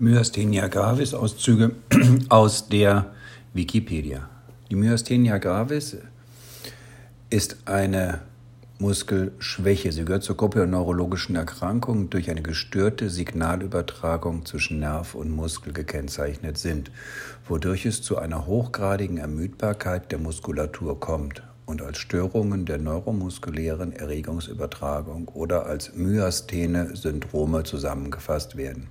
Myasthenia gravis Auszüge aus der Wikipedia. Die Myasthenia gravis ist eine Muskelschwäche. Sie gehört zur Gruppe der neurologischen Erkrankungen, durch eine gestörte Signalübertragung zwischen Nerv und Muskel gekennzeichnet sind, wodurch es zu einer hochgradigen Ermüdbarkeit der Muskulatur kommt und als Störungen der neuromuskulären Erregungsübertragung oder als myasthene Syndrome zusammengefasst werden.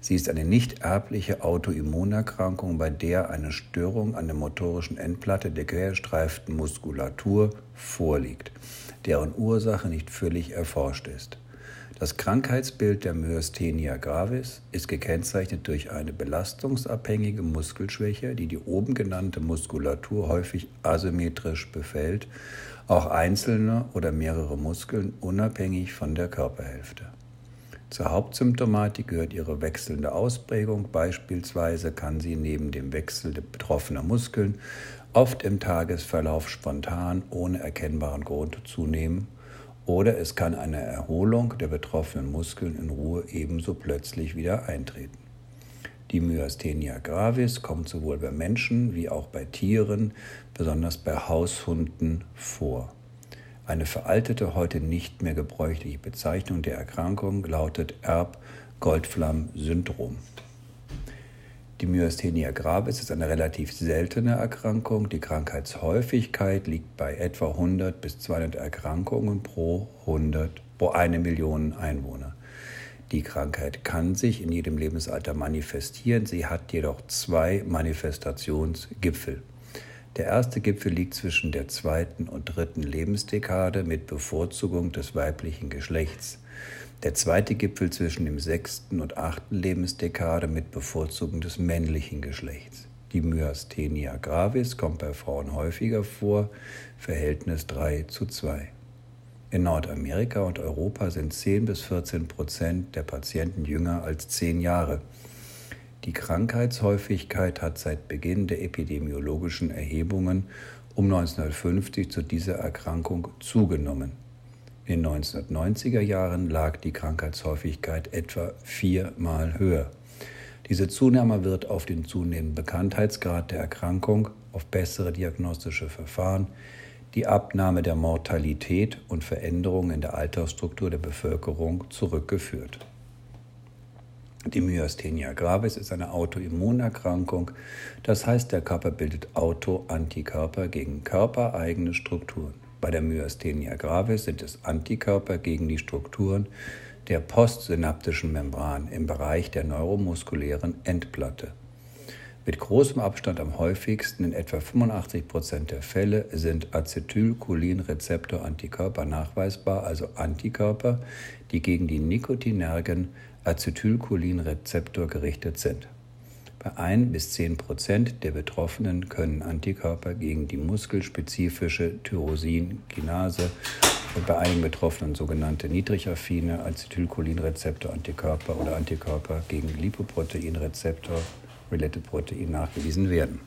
Sie ist eine nicht erbliche Autoimmunerkrankung, bei der eine Störung an der motorischen Endplatte der querstreiften Muskulatur vorliegt, deren Ursache nicht völlig erforscht ist. Das Krankheitsbild der Myasthenia gravis ist gekennzeichnet durch eine belastungsabhängige Muskelschwäche, die die oben genannte Muskulatur häufig asymmetrisch befällt, auch einzelne oder mehrere Muskeln unabhängig von der Körperhälfte. Zur Hauptsymptomatik gehört ihre wechselnde Ausprägung. Beispielsweise kann sie neben dem Wechsel betroffener Muskeln oft im Tagesverlauf spontan ohne erkennbaren Grund zunehmen oder es kann eine Erholung der betroffenen Muskeln in Ruhe ebenso plötzlich wieder eintreten. Die Myasthenia gravis kommt sowohl bei Menschen wie auch bei Tieren, besonders bei Haushunden, vor. Eine veraltete, heute nicht mehr gebräuchliche Bezeichnung der Erkrankung lautet Erb-Goldflamm-Syndrom. Die Myasthenia gravis ist eine relativ seltene Erkrankung. Die Krankheitshäufigkeit liegt bei etwa 100 bis 200 Erkrankungen pro 100 pro eine Million Einwohner. Die Krankheit kann sich in jedem Lebensalter manifestieren. Sie hat jedoch zwei Manifestationsgipfel. Der erste Gipfel liegt zwischen der zweiten und dritten Lebensdekade mit Bevorzugung des weiblichen Geschlechts. Der zweite Gipfel zwischen dem sechsten und achten Lebensdekade mit Bevorzugung des männlichen Geschlechts. Die Myasthenia gravis kommt bei Frauen häufiger vor, Verhältnis 3 zu 2. In Nordamerika und Europa sind 10 bis 14 Prozent der Patienten jünger als 10 Jahre. Die Krankheitshäufigkeit hat seit Beginn der epidemiologischen Erhebungen um 1950 zu dieser Erkrankung zugenommen. In den 1990er Jahren lag die Krankheitshäufigkeit etwa viermal höher. Diese Zunahme wird auf den zunehmenden Bekanntheitsgrad der Erkrankung, auf bessere diagnostische Verfahren, die Abnahme der Mortalität und Veränderungen in der Altersstruktur der Bevölkerung zurückgeführt. Die Myasthenia gravis ist eine Autoimmunerkrankung, das heißt, der Körper bildet Autoantikörper gegen körpereigene Strukturen. Bei der Myasthenia gravis sind es Antikörper gegen die Strukturen der postsynaptischen Membran im Bereich der neuromuskulären Endplatte. Mit großem Abstand am häufigsten, in etwa 85 Prozent der Fälle, sind Acetylcholinrezeptor-Antikörper nachweisbar, also Antikörper, die gegen die nikotinergen Acetylcholinrezeptor gerichtet sind. Bei 1 bis 10 Prozent der Betroffenen können Antikörper gegen die muskelspezifische Tyrosinkinase und bei einigen Betroffenen sogenannte niedrigaffine Acetylcholinrezeptor-Antikörper oder Antikörper gegen Lipoproteinrezeptor Related Protein nachgewiesen werden.